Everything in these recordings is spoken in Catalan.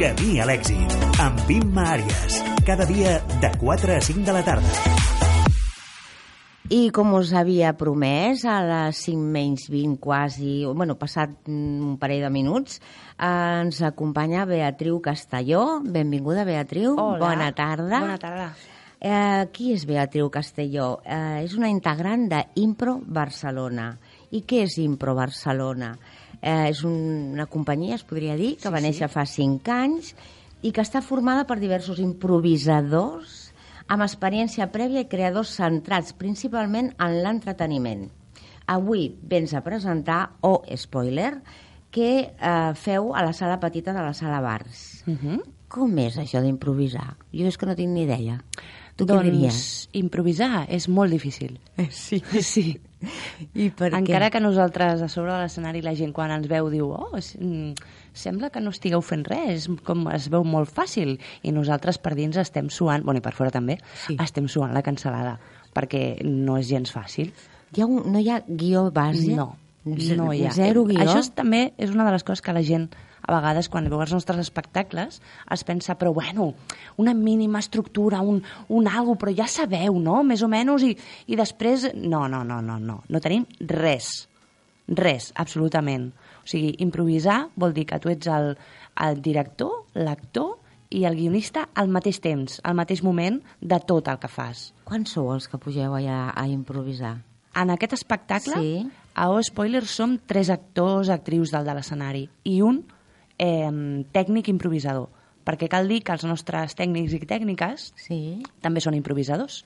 Camí a l'èxit, amb Imma Àries. Cada dia de 4 a 5 de la tarda. I com us havia promès, a les 5 menys 20 quasi, bueno, passat un parell de minuts, eh, ens acompanya Beatriu Castelló. Benvinguda, Beatriu. Hola. Bona tarda. Bona tarda. Eh, qui és Beatriu Castelló? Eh, és una integrant d'Impro Barcelona. I què és Impro Barcelona? Eh, és un, una companyia, es podria dir, que sí, va néixer sí. fa 5 anys i que està formada per diversos improvisadors amb experiència prèvia i creadors centrats principalment en l'entreteniment. Avui vens a presentar, o oh, spoiler, que eh, feu a la sala petita de la sala Bars. Uh -huh. Com és això d'improvisar? Jo és que no tinc ni idea. Tu doncs, què diries? improvisar és molt difícil. Sí. Sí. I per Encara què? que nosaltres a sobre de l'escenari la gent quan ens veu diu oh, mm, sembla que no estigueu fent res, com es veu molt fàcil. I nosaltres per dins estem suant, bueno, i per fora també, Sí. estem suant la cancel·lada, perquè no és gens fàcil. Hi ha un, no hi ha guió base? No, no hi ha. Zero guió? Això és, també és una de les coses que la gent a vegades quan veu els nostres espectacles es pensa, però bueno, una mínima estructura, un, un algo, però ja sabeu, no? Més o menys, i, i després... No, no, no, no, no. No tenim res. Res, absolutament. O sigui, improvisar vol dir que tu ets el, el director, l'actor i el guionista al mateix temps, al mateix moment de tot el que fas. Quants sou els que pugeu allà a improvisar? En aquest espectacle, Sí. a O Spoiler som tres actors, actrius del de l'escenari i un eh, tècnic improvisador. Perquè cal dir que els nostres tècnics i tècniques Sí. també són improvisadors.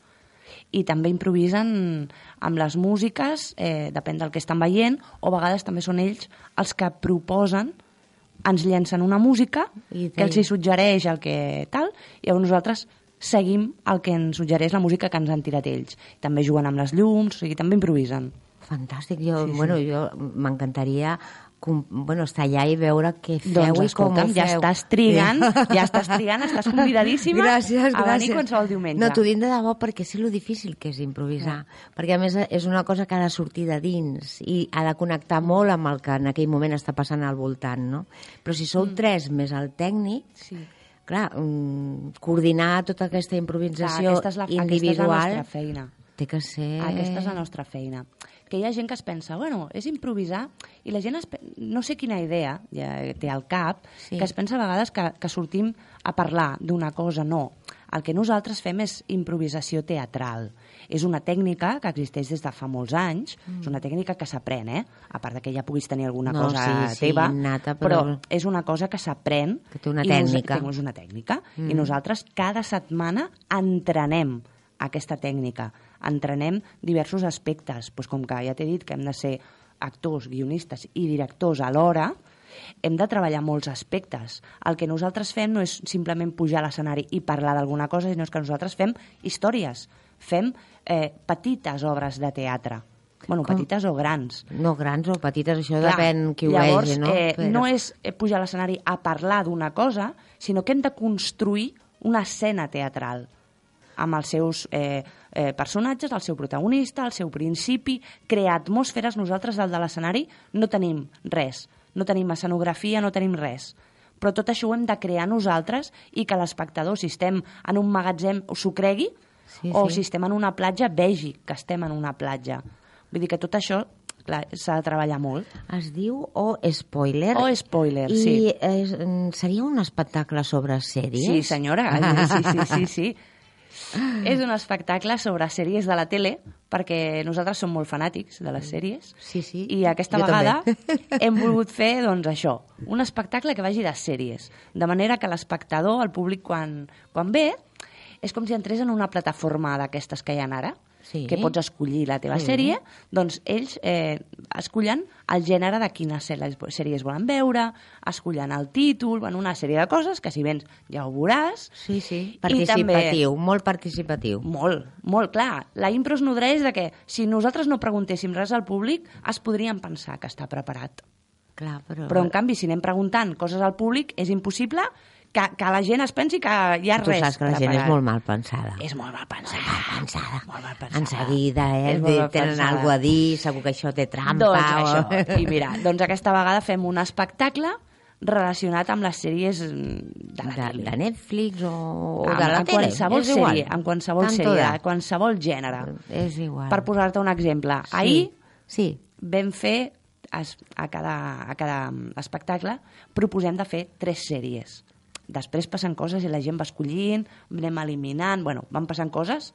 I també improvisen amb les músiques, eh, depèn del que estan veient, o a vegades també són ells els que proposen, ens llencen una música I que els hi suggereix el que tal, i llavors nosaltres seguim el que ens suggereix la música que ens han tirat ells. També juguen amb les llums, o sigui, també improvisen. Fantàstic. Jo, Sí, sí. bueno, jo m'encantaria bueno, estar allà i veure què feu doncs i com ho feu. ja estàs trigant, ja estàs trigant, estàs convidadíssima gràcies, a venir gràcies. qualsevol diumenge. No, t'ho dic de debò perquè sé lo difícil que és improvisar. Perquè a més és una cosa que ha de sortir de dins i ha de connectar molt amb el que en aquell moment està passant al voltant, no? Però si sou tres més el tècnic, Sí. clar, mm, coordinar tota aquesta Clar, improvisació aquesta és la, aquesta és la individual nostra feina. té que ser... Aquesta és la nostra feina. Que hi ha gent que es pensa, bueno, és improvisar, i la gent, es, no sé quina idea ja té al cap, Sí. que es pensa a vegades que, que sortim a parlar d'una cosa. No. El que nosaltres fem és improvisació teatral. És una tècnica que existeix des de fa molts anys, mm. és una tècnica que s'aprèn, eh? A part de que ja puguis tenir alguna No, cosa sí, sí, teva, innata, però... però- és una cosa que s'aprèn. Que té una i nos- tècnica. té una tècnica. Mm. I nosaltres cada setmana entrenem aquesta tècnica. Entrenem diversos aspectes, doncs com que ja t'he dit que hem de ser actors, guionistes i directors alhora, hem de treballar molts aspectes. El que nosaltres fem no és simplement pujar a l'escenari i parlar d'alguna cosa, sinó que nosaltres fem històries, fem eh, petites obres de teatre. Bueno, Com? petites o grans. No grans o petites, això Clar, depèn qui ho llavors, vegi, no? Eh, Però- no és eh, pujar a l'escenari a parlar d'una cosa, sinó que hem de construir una escena teatral amb els seus eh, eh, personatges, el seu protagonista, el seu principi, crear atmosferes. Nosaltres, del de l'escenari, no tenim res. No tenim escenografia, no tenim res. Però tot això ho hem de crear nosaltres i que l'espectador, si estem en un magatzem, s'ho cregui, Sí, o sí. si estem en una platja, vegi que estem en una platja. Vull dir que tot això s'ha de treballar molt. Es diu O Spoiler. O Spoiler, I sí. és, mm, seria un espectacle sobre sèries? Sí, senyora, sí, sí, sí, sí. És un espectacle sobre sèries de la tele, perquè nosaltres som molt fanàtics de les sèries. Sí, sí. I aquesta Jo vegada també. hem volgut fer, doncs, això, un espectacle que vagi de sèries, de manera que l'espectador, el públic, quan, quan ve, és com si entrés en una plataforma d'aquestes que hi ha ara, Sí. que pots escollir la teva sèrie, doncs ells eh, escollen el gènere de quines sèries, volen veure, escollen el títol, bueno, una sèrie de coses que si vens ja ho veuràs. Sí, sí. Participatiu, també- molt participatiu. Molt, molt, clar. La impro es nodreix de que si nosaltres no preguntéssim res al públic, es podrien pensar que està preparat. Clar, però... Però, en canvi, si anem preguntant coses al públic, és impossible que, que la gent es pensi que hi ha tu res saps que la gent és preparat. molt mal pensada. És molt mal pensada. pensada. Molt mal pensada. En seguida, eh? És molt mal Tenen pensada. alguna a dir, segur que això té trampa. Doncs o... això. I mira, doncs aquesta vegada fem un espectacle relacionat amb les sèries de la de, tele. de Netflix o, o amb, de la amb tele. qualsevol és igual. sèrie, amb qualsevol Tanto sèrie, de qualsevol gènere. És igual. Per posar-te un exemple, Sí. ahir Sí. vam fer a, cada, a cada mm, espectacle proposem de fer tres sèries. Després passen coses i la gent va escollint, anem eliminant, bueno, van passant coses,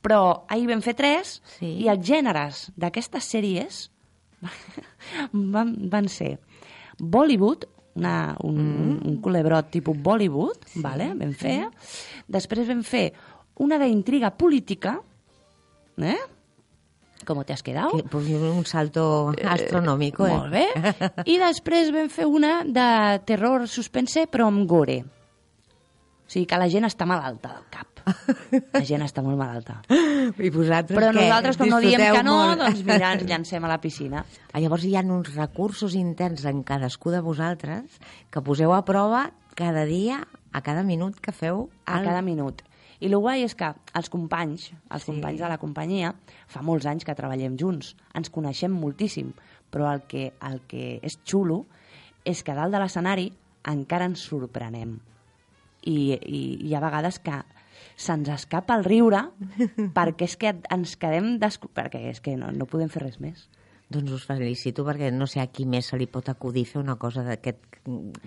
però ahir vam fer tres Sí. i els gèneres d'aquestes sèries van, van ser Bollywood, una, un, un, un culebrot tipus Bollywood, vale? vam fer. Després vam fer una d'intriga política, eh? Com te has quedado? Que, pues, un salto astronòmico, eh? Molt bé. I després vam fer una de terror suspense, però amb gore. O sigui que la gent està malalta del cap. La gent està molt malalta. I vosaltres Però què? nosaltres, com no diem que no, molt? doncs mira, ens llancem a la piscina. Ah, Llavors hi ha uns recursos interns en cadascú de vosaltres que poseu a prova cada dia, a cada minut que feu... A el- cada minut. I el guai és que els companys, els Sí. companys de la companyia, fa molts anys que treballem junts, ens coneixem moltíssim, però el que, el que és xulo és que dalt de l'escenari encara ens sorprenem. I, i hi ha vegades que se'ns escapa el riure perquè és que ens quedem... Desco... perquè és que no, no podem fer res més. Doncs us felicito perquè no sé a qui més se li pot acudir fer una cosa d'aquest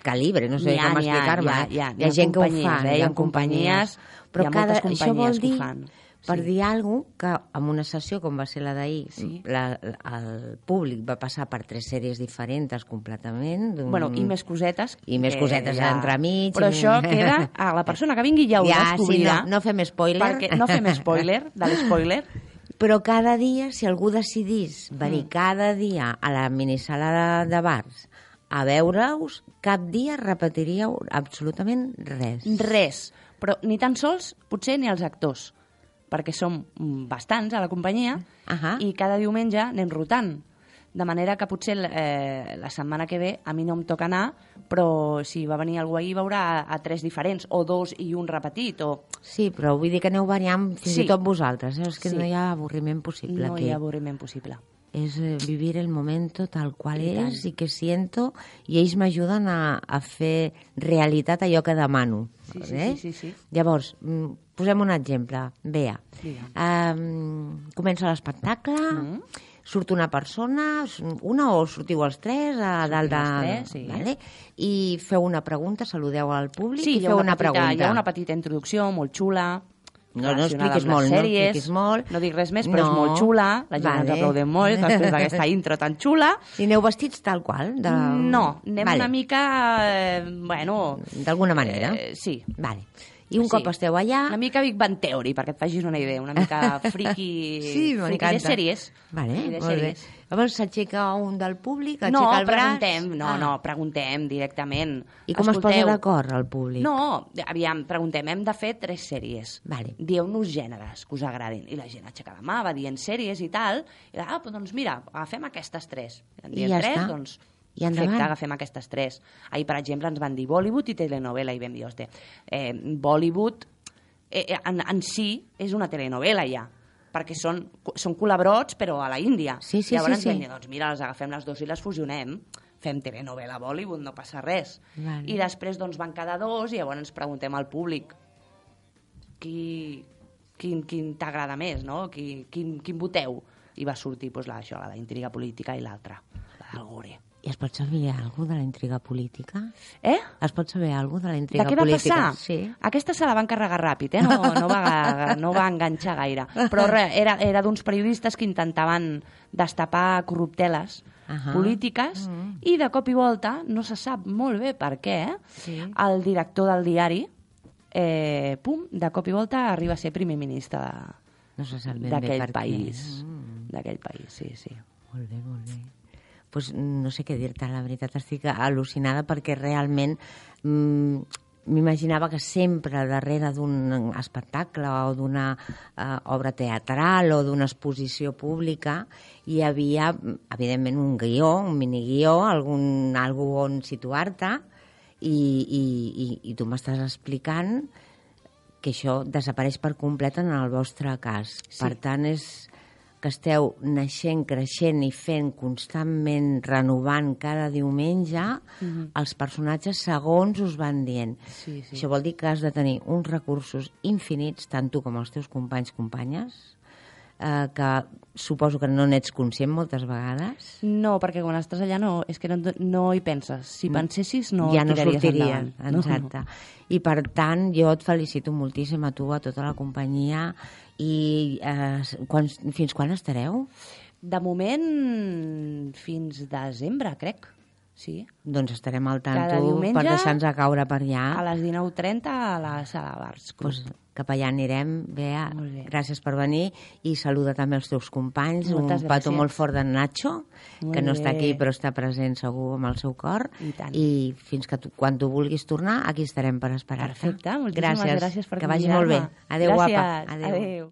calibre, no sé N'hi ha, com explicar-me. hi eh? hi ha, hi ha gent que ho fa, eh? Hi ha companyies, però hi ha cada, això vol dir, fan. per Sí. dir alguna cosa, que en una sessió com va ser la d'ahir, Sí. la, el públic va passar per tres sèries diferents completament. Bueno, i més cosetes. I més cosetes entremig. Però això queda... A la persona que vingui ja ho Ja, sí, descobrirà. no- no fem spoiler. Perquè no fem spoiler, de l'espoiler. Però cada dia, si algú decidís Mm. venir cada dia a la minissala de, de bars a veure-us, cap dia repetiríeu absolutament res. Res. Però ni tan sols, potser ni els actors, perquè som mm, bastants a la companyia Ahà. i cada diumenge anem rotant. De manera que potser eh, la setmana que ve a mi no em toca anar, però si va venir algú ahir veurà a, a tres diferents, o dos i un repetit, o... Sí, però vull dir que aneu variant fins Sí. i tot vosaltres. Eh? És que Sí. no hi ha avorriment possible No aquí. hi ha avorriment possible. És eh, vivir el momento tal qual I tant. és i que siento i ells m'ajuden a, a fer realitat allò que demano. Sí, sí, eh? sí, sí, sí. Llavors, mm, posem un exemple. Bea, Digue'm. um, comença l'espectacle, Mm. Surt una persona, una o sortiu els tres a dalt de... tres, sí. vale? I feu una pregunta, saludeu al públic Sí, i feu una una, petita, pregunta. hi ha una petita introducció molt xula, No, no expliquis molt, no expliquis molt. No dic res més, però No. és molt xula, la gent Vale. ens aplaudem molt després d'aquesta intro tan xula. I aneu vestits tal qual? De... No, anem vale. una mica, eh, bueno... D'alguna manera? Eh, sí. Vale. I un cop esteu allà... Una mica Big Bang Theory, perquè et facis una idea, una mica friki, Sí, friki de sèries. Vale, de molt bé. sèries. Llavors s'aixeca un del públic, aixeca No, el braç... preguntem, no, Ah. no, preguntem directament. I com es Escolteu, posa d'acord el públic? No, aviam, preguntem, hem de fer tres sèries. Vale. Dieu-nos gèneres que us agradin. I la gent aixeca la mà, va dient sèries i tal, i ah, doncs mira, agafem aquestes tres. En I ja tres, està. doncs I endavant. perfecte, agafem aquestes tres. Ahir, per exemple, ens van dir Bollywood i telenovela, i vam dir, hosti, eh, Bollywood eh, eh, en, en si és una telenovela ja, perquè són, són colabrots, però a la Índia. Sí, sí, Llavors sí, ens vam sí. dir, doncs mira, les agafem les dues i les fusionem, fem telenovela Bollywood, no passa res. Vale. I després doncs, van quedar dos i llavors ens preguntem al públic qui, quin, quin t'agrada més, no? Qui, quin, quin voteu? I va sortir doncs, la, això, la d'intriga política i l'altra, la del gore. I es pot saber alguna de la intriga política? Eh? Es pot saber alguna de la De intriga què va política? passar? Sí. Aquesta se la van carregar ràpid, eh? no, no, va, no va enganxar gaire. Però re, era, era d'uns periodistes que intentaven destapar corrupteles Ahà. polítiques i de cop i volta, no se sap molt bé per què, Sí. el director del diari, eh, pum, de cop i volta arriba a ser primer ministre de, No d'aquell què. país. Mm. D'aquell país, sí, sí. Molt bé, molt bé. Pues no sé què dir-te, la veritat, estic al·lucinada perquè realment mm, m'imaginava que sempre darrere d'un espectacle o d'una eh, obra teatral o d'una exposició pública hi havia, evidentment, un guió, un miniguió, algun, algú on situar-te i, i, i, i tu m'estàs explicant que això desapareix per complet en el vostre cas. Sí. Per tant, és que esteu naixent, creixent i fent constantment, renovant cada diumenge mm -hmm. els personatges segons us van dient. Sí, sí. Això vol dir que has de tenir uns recursos infinits, tant tu com els teus companys, companyes, eh, que suposo que no n'ets conscient moltes vegades. No, perquè quan estàs allà no, és que no, no hi penses. Si pensessis no ja no sortiria, endavant. exacte. No, no. I per tant, jo et felicito moltíssim a tu, a tota la companyia, i eh, quan, fins quan estareu? De moment, fins desembre, crec. Sí. Doncs estarem al tanto diumenge per deixar-nos caure per allà. A les 19.30 a la sala Bars. pues, cap allà anirem, Bea. Gràcies per venir i saluda també els teus companys. Moltes un petó gràcies. molt fort d'en Nacho, Molt que no està bé. aquí però està present segur amb el seu cor. I tant. I fins que tu, quan tu vulguis tornar, aquí estarem per esperar-te. Perfecte, moltíssimes gràcies, gràcies per Que vagi molt bé. convidar-me. Adéu, gràcies. guapa. Adéu. Adéu.